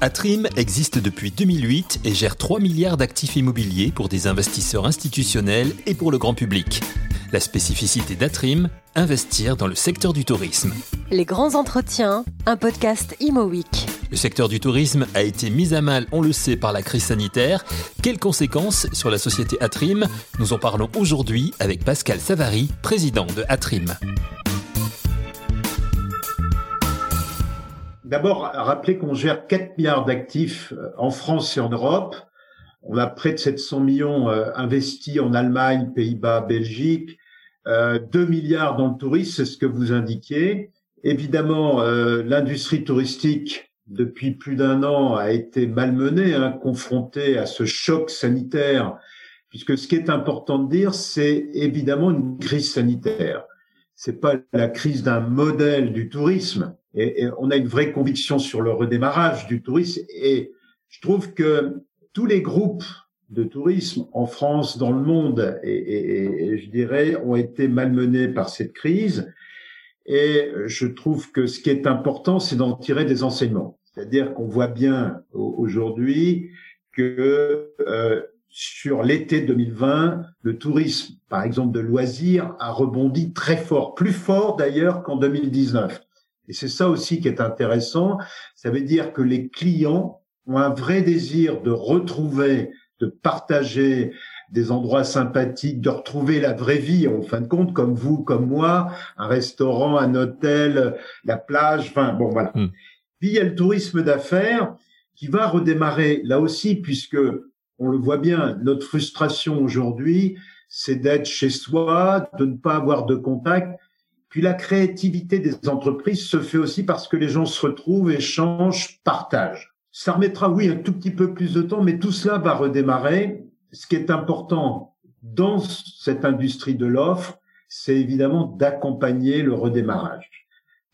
Atrim existe depuis 2008 et gère 3 milliards d'actifs immobiliers pour des investisseurs institutionnels et pour le grand public. La spécificité d'Atrim, investir dans le secteur du tourisme. Les grands entretiens, un podcast Imo Week. Le secteur du tourisme a été mis à mal, on le sait, par la crise sanitaire. Quelles conséquences sur la société Atrim? Nous en parlons aujourd'hui avec Pascal Savary, président de Atrim. D'abord, rappeler qu'on gère 4 milliards d'actifs euh, en France et en Europe. On a près de 700 millions euh, investis en Allemagne, Pays-Bas, Belgique. 2 euh, milliards dans le tourisme, c'est ce que vous indiquiez. Évidemment, l'industrie touristique, depuis plus d'un an, a été malmenée, hein, confrontée à ce choc sanitaire, puisque ce qui est important de dire, c'est évidemment une crise sanitaire. C'est pas la crise d'un modèle du tourisme, et, on a une vraie conviction sur le redémarrage du tourisme. Et je trouve que tous les groupes de tourisme en France, dans le monde, et, et, je dirais, ont été malmenés par cette crise. Et je trouve que ce qui est important, c'est d'en tirer des enseignements. C'est-à-dire qu'on voit bien aujourd'hui que euh, sur l'été 2020, le tourisme, par exemple de loisirs, a rebondi très fort, plus fort d'ailleurs qu'en 2019. Et c'est ça aussi qui est intéressant. Ça veut dire que les clients ont un vrai désir de retrouver, de partager des endroits sympathiques, de retrouver la vraie vie, en fin de compte, comme vous, comme moi, un restaurant, un hôtel, la plage, enfin, bon, voilà. Hmm. Puis il y a le tourisme d'affaires qui va redémarrer là aussi, puisque on le voit bien, notre frustration aujourd'hui, c'est d'être chez soi, de ne pas avoir de contact. Puis la créativité des entreprises se fait aussi parce que les gens se retrouvent, échangent, partagent. Ça remettra, oui, un tout petit peu plus de temps, mais tout cela va redémarrer. Ce qui est important dans cette industrie de l'offre, c'est évidemment d'accompagner le redémarrage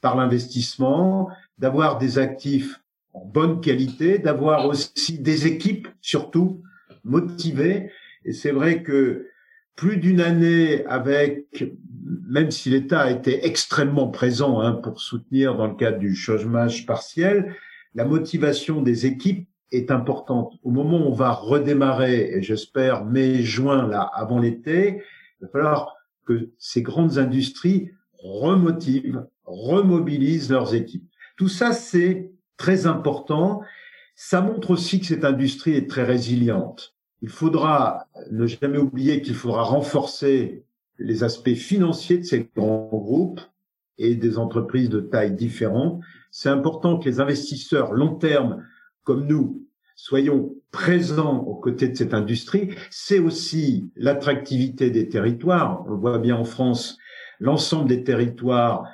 par l'investissement, d'avoir des actifs en bonne qualité, d'avoir aussi des équipes surtout motivées. Et c'est vrai que plus d'une année avec, même si l'État a été extrêmement présent hein, pour soutenir dans le cadre du chômage partiel, la motivation des équipes est importante. Au moment où on va redémarrer, et j'espère mai, juin, là, avant l'été, il va falloir que ces grandes industries remotivent, remobilisent leurs équipes. Tout ça, c'est très important. Ça montre aussi que cette industrie est très résiliente. Il faudra ne jamais oublier qu'il faudra renforcer les aspects financiers de ces grands groupes et des entreprises de taille différente. C'est important que les investisseurs long terme comme nous soyons présents aux côtés de cette industrie. C'est aussi l'attractivité des territoires. On voit bien en France, l'ensemble des territoires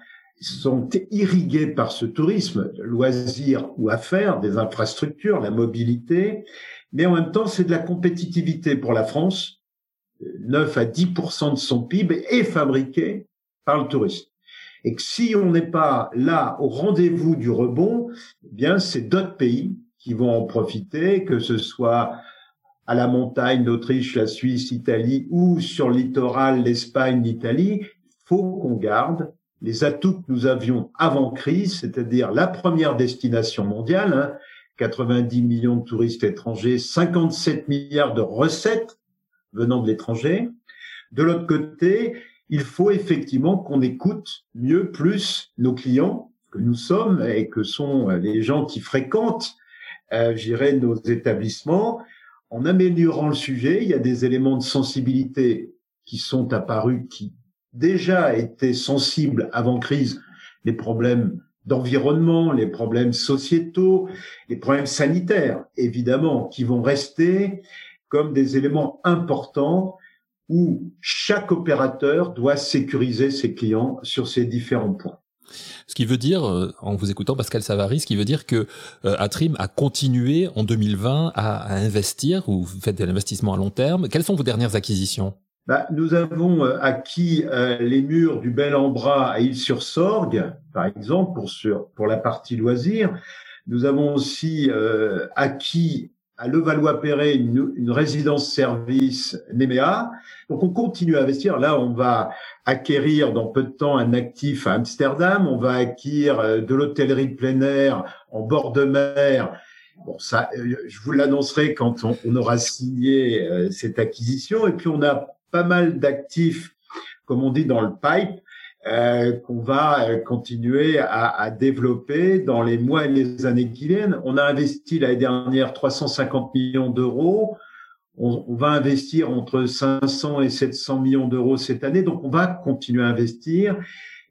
sont irrigués par ce tourisme, loisirs ou affaires, des infrastructures, la mobilité, mais en même temps, c'est de la compétitivité pour la France. 9 à 10% de son PIB est fabriqué par le tourisme. Et que si on n'est pas là au rendez-vous du rebond, eh bien, c'est d'autres pays qui vont en profiter, que ce soit à la montagne, l'Autriche, la Suisse, l'Italie ou sur le littoral, l'Espagne, l'Italie. Faut qu'on garde les atouts que nous avions avant crise, c'est-à-dire la première destination mondiale, hein, 90 millions de touristes étrangers, 57 milliards de recettes venant de l'étranger. De l'autre côté, il faut effectivement qu'on écoute mieux, plus nos clients que nous sommes et que sont les gens qui fréquentent, euh, nos établissements. En améliorant le sujet, il y a des éléments de sensibilité qui sont apparus, qui déjà étaient sensibles avant crise, les problèmes d'environnement, les problèmes sociétaux, les problèmes sanitaires, évidemment, qui vont rester comme des éléments importants où chaque opérateur doit sécuriser ses clients sur ces différents points. Ce qui veut dire, euh, en vous écoutant Pascal Savary, ce qui veut dire que euh, Atrim a continué en 2020 à, investir ou vous faites de l'investissement à long terme. Quelles sont vos dernières acquisitions? Bah, nous avons euh, acquis euh, les murs du Bel en Bras à Île-sur-Sorgue, par exemple, pour, sur, pour la partie loisirs. Nous avons aussi euh, acquis à Levallois-Perret une, une résidence-service Nemea. Donc on continue à investir. Là, on va acquérir dans peu de temps un actif à Amsterdam. On va acquérir euh, de l'hôtellerie plein air en bord de mer. Bon, ça, euh, je vous l'annoncerai quand on, on, aura signé euh, cette acquisition. Et puis on a pas mal d'actifs, comme on dit dans le pipe, euh, qu'on va euh, continuer à, à, développer dans les mois et les années qui viennent. On a investi l'année dernière 350 millions d'euros. On, on, va investir entre 500 et 700 millions d'euros cette année. Donc, on va continuer à investir.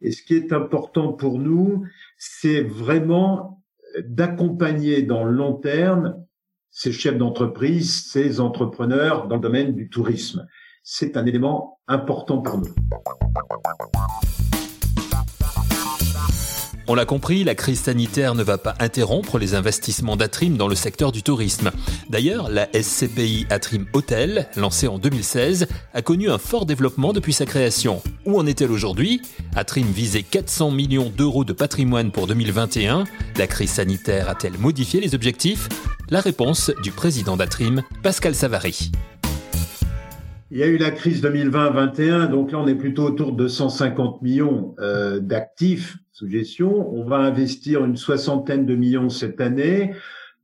Et ce qui est important pour nous, c'est vraiment d'accompagner dans le long terme ces chefs d'entreprise, ces entrepreneurs dans le domaine du tourisme. C'est un élément important pour nous. On l'a compris, la crise sanitaire ne va pas interrompre les investissements d'Atrim dans le secteur du tourisme. D'ailleurs, la SCPI Atrim Hotel, lancée en 2016, a connu un fort développement depuis sa création. Où en est-elle aujourd'hui? Atrim visait 400 millions d'euros de patrimoine pour 2021. La crise sanitaire a-t-elle modifié les objectifs? La réponse du président d'Atrim, Pascal Savary. Il y a eu la crise 2020-21, donc là on est plutôt autour de 150 millions euh, d'actifs sous gestion. On va investir une soixantaine de millions cette année,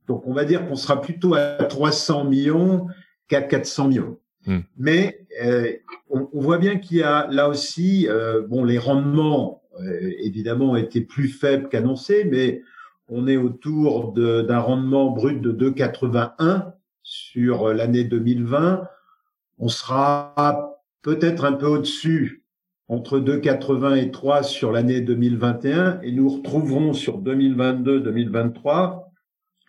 donc on va dire qu'on sera plutôt à 300 millions qu'à 400 millions. Hmm. Mais euh, on, on, voit bien qu'il y a là aussi, euh, bon, les rendements euh, évidemment étaient plus faibles qu'annoncés, mais on est autour d'un rendement brut de 2,81 sur l'année 2020 on sera peut-être un peu au-dessus, entre 2,80 et 3 sur l'année 2021, et nous retrouverons sur 2022-2023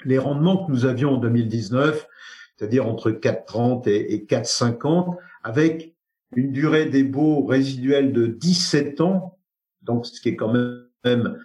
les rendements que nous avions en 2019, c'est-à-dire entre 4,30 et 4,50, avec une durée des baux résiduels de 17 ans, donc ce qui est quand même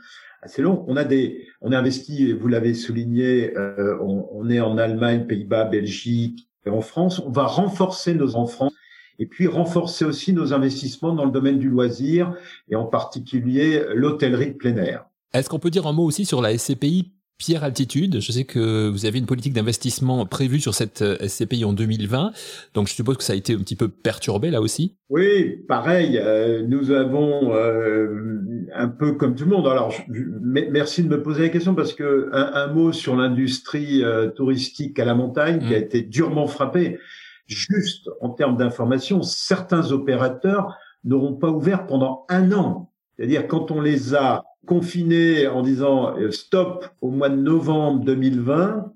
assez long. On a des, on a investi, vous l'avez souligné, euh, on, est en Allemagne, Pays-Bas, Belgique, et en France, on va renforcer nos enfants et puis renforcer aussi nos investissements dans le domaine du loisir et en particulier l'hôtellerie de plein air. Est-ce qu'on peut dire un mot aussi sur la SCPI Pierre Altitude, je sais que vous avez une politique d'investissement prévue sur cette euh, SCPI en 2020, donc je suppose que ça a été un petit peu perturbé là aussi. Oui, pareil, euh, nous avons euh, un peu comme tout le monde. Alors, je, merci de me poser la question parce que un, un mot sur l'industrie euh, touristique à la montagne qui a mmh. été durement frappée. Juste en termes d'information, certains opérateurs n'auront pas ouvert pendant un an. C'est-à-dire quand on les a confinés en disant euh, stop au mois de novembre 2020,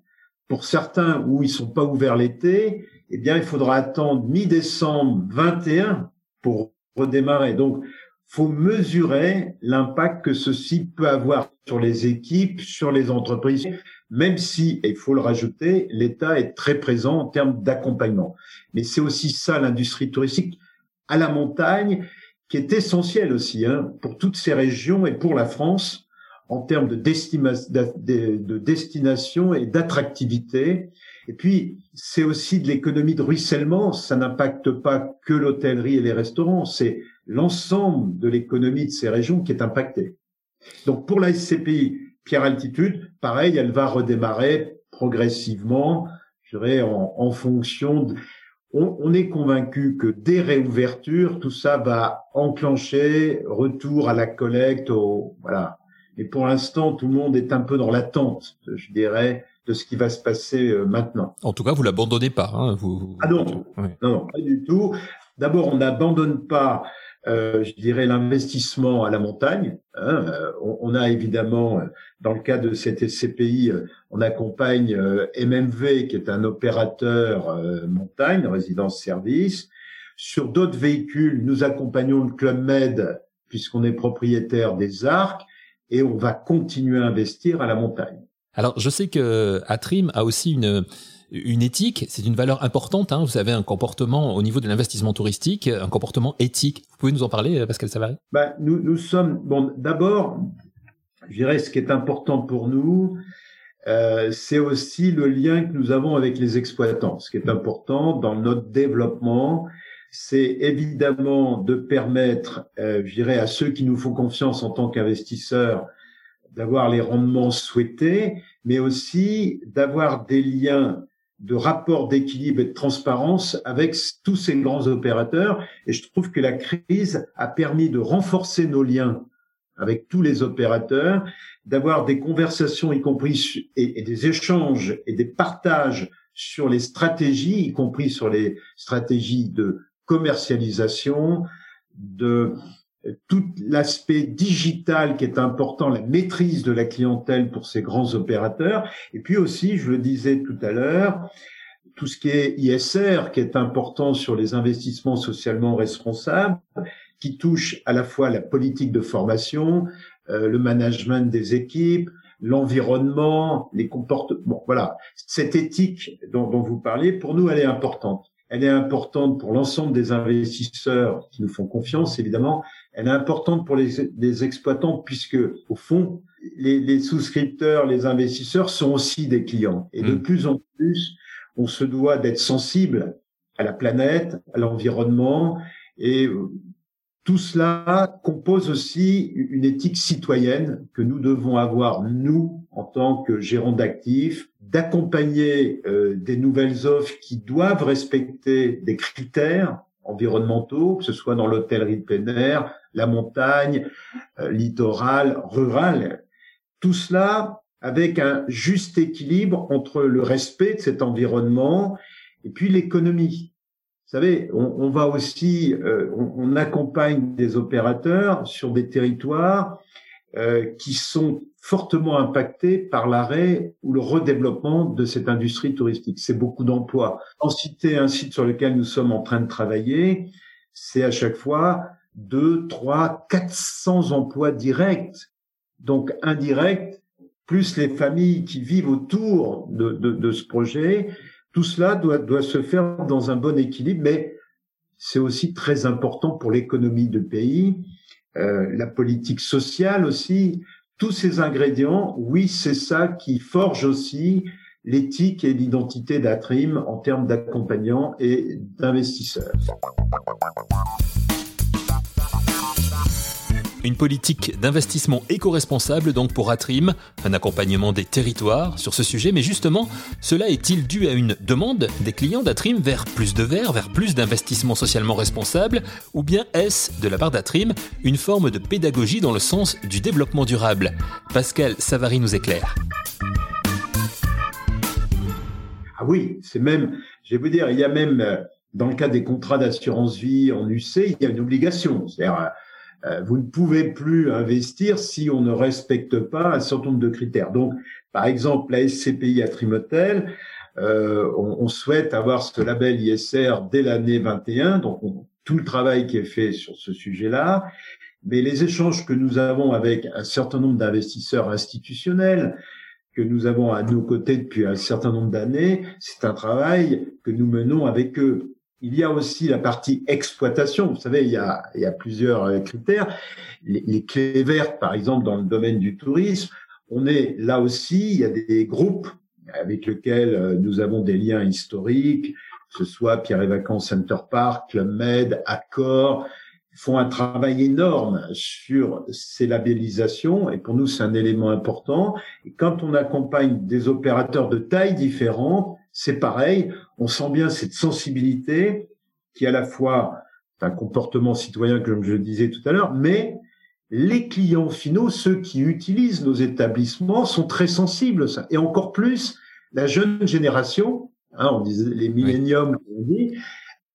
pour certains où ils sont pas ouverts l'été, eh bien, il faudra attendre mi-décembre 21 pour redémarrer. Donc, faut mesurer l'impact que ceci peut avoir sur les équipes, sur les entreprises, même si, et il faut le rajouter, l'État est très présent en termes d'accompagnement. Mais c'est aussi ça l'industrie touristique à la montagne qui est essentiel aussi hein, pour toutes ces régions et pour la France en termes de, de destination et d'attractivité. Et puis, c'est aussi de l'économie de ruissellement. Ça n'impacte pas que l'hôtellerie et les restaurants, c'est l'ensemble de l'économie de ces régions qui est impactée. Donc, pour la SCPI Pierre Altitude, pareil, elle va redémarrer progressivement, je dirais, en, en fonction de, on, est convaincu que dès réouverture, tout ça va enclencher retour à la collecte, au, voilà. Et pour l'instant, tout le monde est un peu dans l'attente, je dirais, de ce qui va se passer euh, maintenant. En tout cas, vous l'abandonnez pas. Hein, vous, Ah non, non, non, pas du tout. D'abord, on n'abandonne pas je dirais, l'investissement à la montagne. Hein. Euh, on, a évidemment, euh, dans le cas de cette SCPI, on accompagne MMV, qui est un opérateur montagne, résidence-service. Sur d'autres véhicules, nous accompagnons le Club Med, puisqu'on est propriétaire des arcs, et on va continuer à investir à la montagne. Alors, je sais que Atrim a aussi une une éthique, c'est une valeur importante. Hein. Vous avez un comportement au niveau de l'investissement touristique, un comportement éthique. Vous pouvez nous en parler, euh, Pascal Savary nous, nous sommes bon. D'abord, je dirais ce qui est important pour nous, euh, c'est aussi le lien que nous avons avec les exploitants. Ce qui est important dans notre développement, c'est évidemment de permettre, euh, je dirais, à ceux qui nous font confiance en tant qu'investisseurs, d'avoir les rendements souhaités, mais aussi d'avoir des liens de rapport d'équilibre et de transparence avec tous ces grands opérateurs. Et je trouve que la crise a permis de renforcer nos liens avec tous les opérateurs, d'avoir des conversations, y compris et, des échanges et des partages sur les stratégies, y compris sur les stratégies de commercialisation, de tout l'aspect digital qui est important, la maîtrise de la clientèle pour ces grands opérateurs, et puis aussi, je le disais tout à l'heure, tout ce qui est ISR, qui est important sur les investissements socialement responsables, qui touche à la fois la politique de formation, euh, le management des équipes, l'environnement, les comportements. voilà, cette éthique dont, dont vous parlez, pour nous, elle est importante. Elle est importante pour l'ensemble des investisseurs qui nous font confiance, évidemment. Elle est importante pour les, les exploitants puisque, au fond, les, les, souscripteurs, les investisseurs sont aussi des clients. Et de mmh. plus en plus, on se doit d'être sensible à la planète, à l'environnement et tout cela compose aussi une éthique citoyenne que nous devons avoir, nous, en tant que gérants d'actifs, d'accompagner euh, des nouvelles offres qui doivent respecter des critères environnementaux, que ce soit dans l'hôtellerie de plein air, la montagne, euh, littoral, rural. Tout cela avec un juste équilibre entre le respect de cet environnement et puis l'économie. Vous savez, on, va aussi, euh, on, accompagne des opérateurs sur des territoires euh, qui sont fortement impactés par l'arrêt ou le redéveloppement de cette industrie touristique. C'est beaucoup d'emplois. En citer un site sur lequel nous sommes en train de travailler, c'est à chaque fois 2, 3, 400 emplois directs. Donc indirects, plus les familles qui vivent autour de, ce projet, tout cela doit, doit se faire dans un bon équilibre, mais c'est aussi très important pour l'économie du pays, euh, la politique sociale aussi. Tous ces ingrédients, oui, c'est ça qui forge aussi l'éthique et l'identité d'Atrim en termes d'accompagnants et d'investisseurs. Une politique d'investissement éco-responsable donc pour Atrim, un accompagnement des territoires sur ce sujet, mais justement, cela est-il dû à une demande des clients d'Atrim vers plus de verre, vers plus d'investissement socialement responsable, ou bien est-ce, de la part d'Atrim, une forme de pédagogie dans le sens du développement durable? Pascal Savary nous éclaire. Ah oui, c'est même, je vais vous dire, il y a même, euh, dans le cas des contrats d'assurance vie en UC, il y a une obligation. C'est-à-dire, euh, vous ne pouvez plus investir si on ne respecte pas un certain nombre de critères. Donc, par exemple, la SCPI à Trimotel, euh, on, on, souhaite avoir ce label ISR dès l'année 21, donc tout le travail qui est fait sur ce sujet-là. Mais les échanges que nous avons avec un certain nombre d'investisseurs institutionnels, que nous avons à nos côtés depuis un certain nombre d'années, c'est un travail que nous menons avec eux. Il y a aussi la partie exploitation. Vous savez, il y a, il y a plusieurs euh, critères. Les, clés vertes, par exemple, dans le domaine du tourisme, on est là aussi, il y a des groupes avec lesquels euh, nous avons des liens historiques, que ce soit Pierre et Vacances Center Park, Club Med, Accor, font un travail énorme sur ces labellisations et pour nous c'est un élément important. Et quand on accompagne des opérateurs de tailles différentes, c'est pareil, on sent bien cette sensibilité qui est à la fois un comportement citoyen, comme je le disais tout à l'heure, mais les clients finaux, ceux qui utilisent nos établissements, sont très sensibles à ça. Et encore plus, la jeune génération, hein, on disait les milléniums, on dit,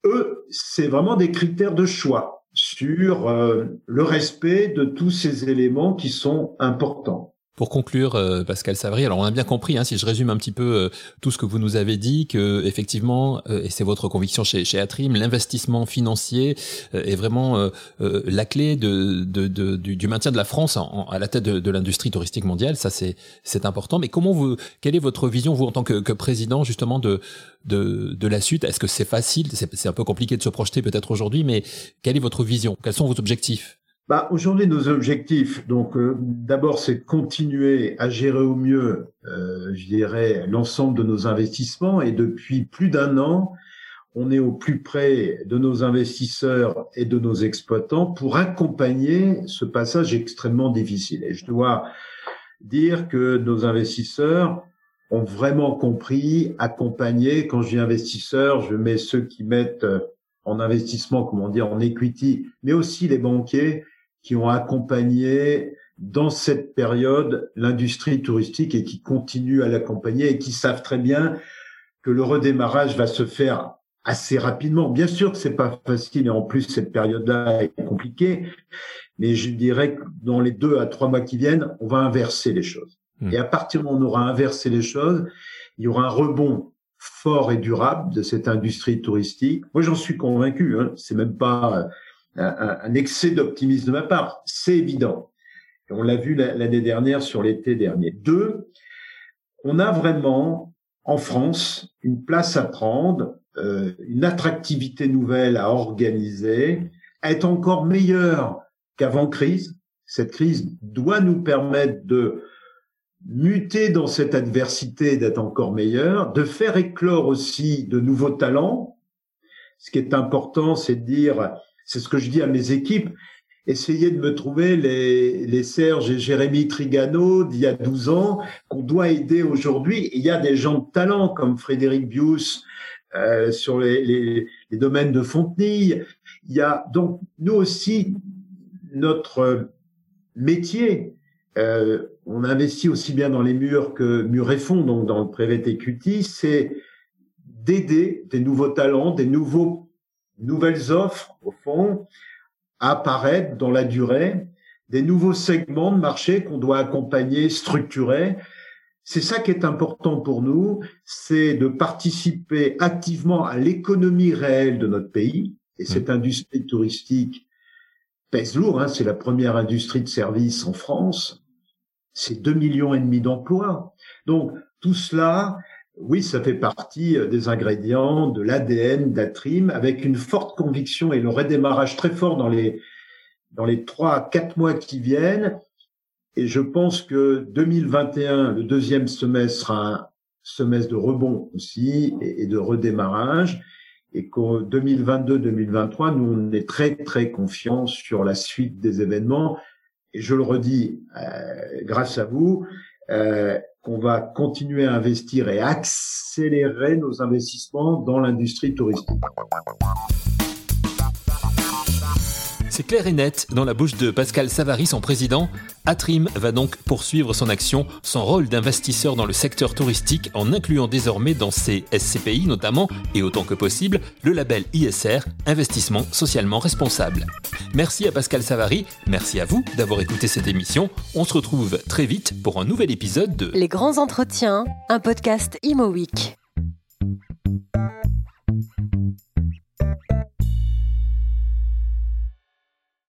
eux, c'est vraiment des critères de choix sur euh, le respect de tous ces éléments qui sont importants. Pour conclure, euh, Pascal Savary, alors on a bien compris, hein, si je résume un petit peu euh, tout ce que vous nous avez dit, que effectivement, euh, et c'est votre conviction chez, chez Atrim, l'investissement financier est vraiment la clé du, maintien de la France à la tête de, l'industrie touristique mondiale. Ça, c'est c'est important. Mais comment vous, quelle est votre vision, vous en tant que, que président justement de de, de la suite? Est-ce que c'est facile? C'est un peu compliqué de se projeter peut-être aujourd'hui, mais quelle est votre vision? Quels sont vos objectifs? Bah, Aujourd'hui, nos objectifs, donc euh, d'abord, c'est de continuer à gérer au mieux, euh, je dirais, l'ensemble de nos investissements. Et depuis plus d'un an, on est au plus près de nos investisseurs et de nos exploitants pour accompagner ce passage extrêmement difficile. Et je dois dire que nos investisseurs ont vraiment compris, accompagné. Quand je dis investisseurs, je mets ceux qui mettent euh, en investissement, comment dire, en equity, mais aussi les banquiers qui ont accompagné dans cette période l'industrie touristique et qui continuent à l'accompagner et qui savent très bien que le redémarrage va se faire assez rapidement. Bien sûr que c'est pas facile et en plus cette période-là est compliquée, mais je dirais que dans les deux à trois mois qui viennent, on va inverser les choses. Hmm. Et à partir du moment où on aura inversé les choses, il y aura un rebond fort et durable de cette industrie touristique. Moi, j'en suis convaincu. Hein. C'est même pas un, un excès d'optimisme de ma part. C'est évident. On l'a vu l'année dernière sur l'été dernier. Deux, on a vraiment en France une place à prendre, euh, une attractivité nouvelle à organiser, à être encore meilleur qu'avant crise. Cette crise doit nous permettre de muter dans cette adversité, d'être encore meilleur, de faire éclore aussi de nouveaux talents. Ce qui est important, c'est de dire, c'est ce que je dis à mes équipes, essayez de me trouver les, les Serge et Jérémy Trigano d'il y a 12 ans qu'on doit aider aujourd'hui. Il y a des gens de talent comme Frédéric Bius euh, sur les, les, les, domaines de Fontenille. Il y a donc nous aussi notre métier. Euh, on investit aussi bien dans les murs que murs et fonds, donc dans le equity, c'est d'aider des nouveaux talents, des nouveaux nouvelles offres au fond, apparaître dans la durée, des nouveaux segments de marché qu'on doit accompagner, structurer. C'est ça qui est important pour nous, c'est de participer activement à l'économie réelle de notre pays. Et cette mmh. industrie touristique pèse lourd, hein, c'est la première industrie de service en France. C'est deux millions et demi d'emplois. Donc tout cela, oui, ça fait partie euh, des ingrédients de l'ADN d'Atrim avec une forte conviction et le redémarrage très fort dans les dans les trois à quatre mois qui viennent. Et je pense que 2021, le deuxième semestre, sera un semestre de rebond aussi et, de redémarrage. Et qu'en 2022-2023, nous, on est très, très confiants sur la suite des événements. Et je le redis, euh, grâce à vous, euh, qu'on va continuer à investir et accélérer nos investissements dans l'industrie touristique. C'est clair et net dans la bouche de Pascal Savary, son président. Atrim va donc poursuivre son action, son rôle d'investisseur dans le secteur touristique en incluant désormais dans ses SCPI notamment, et autant que possible, le label ISR, Investissement socialement responsable. Merci à Pascal Savary, merci à vous d'avoir écouté cette émission. On se retrouve très vite pour un nouvel épisode de Les grands entretiens, un podcast Imo Week.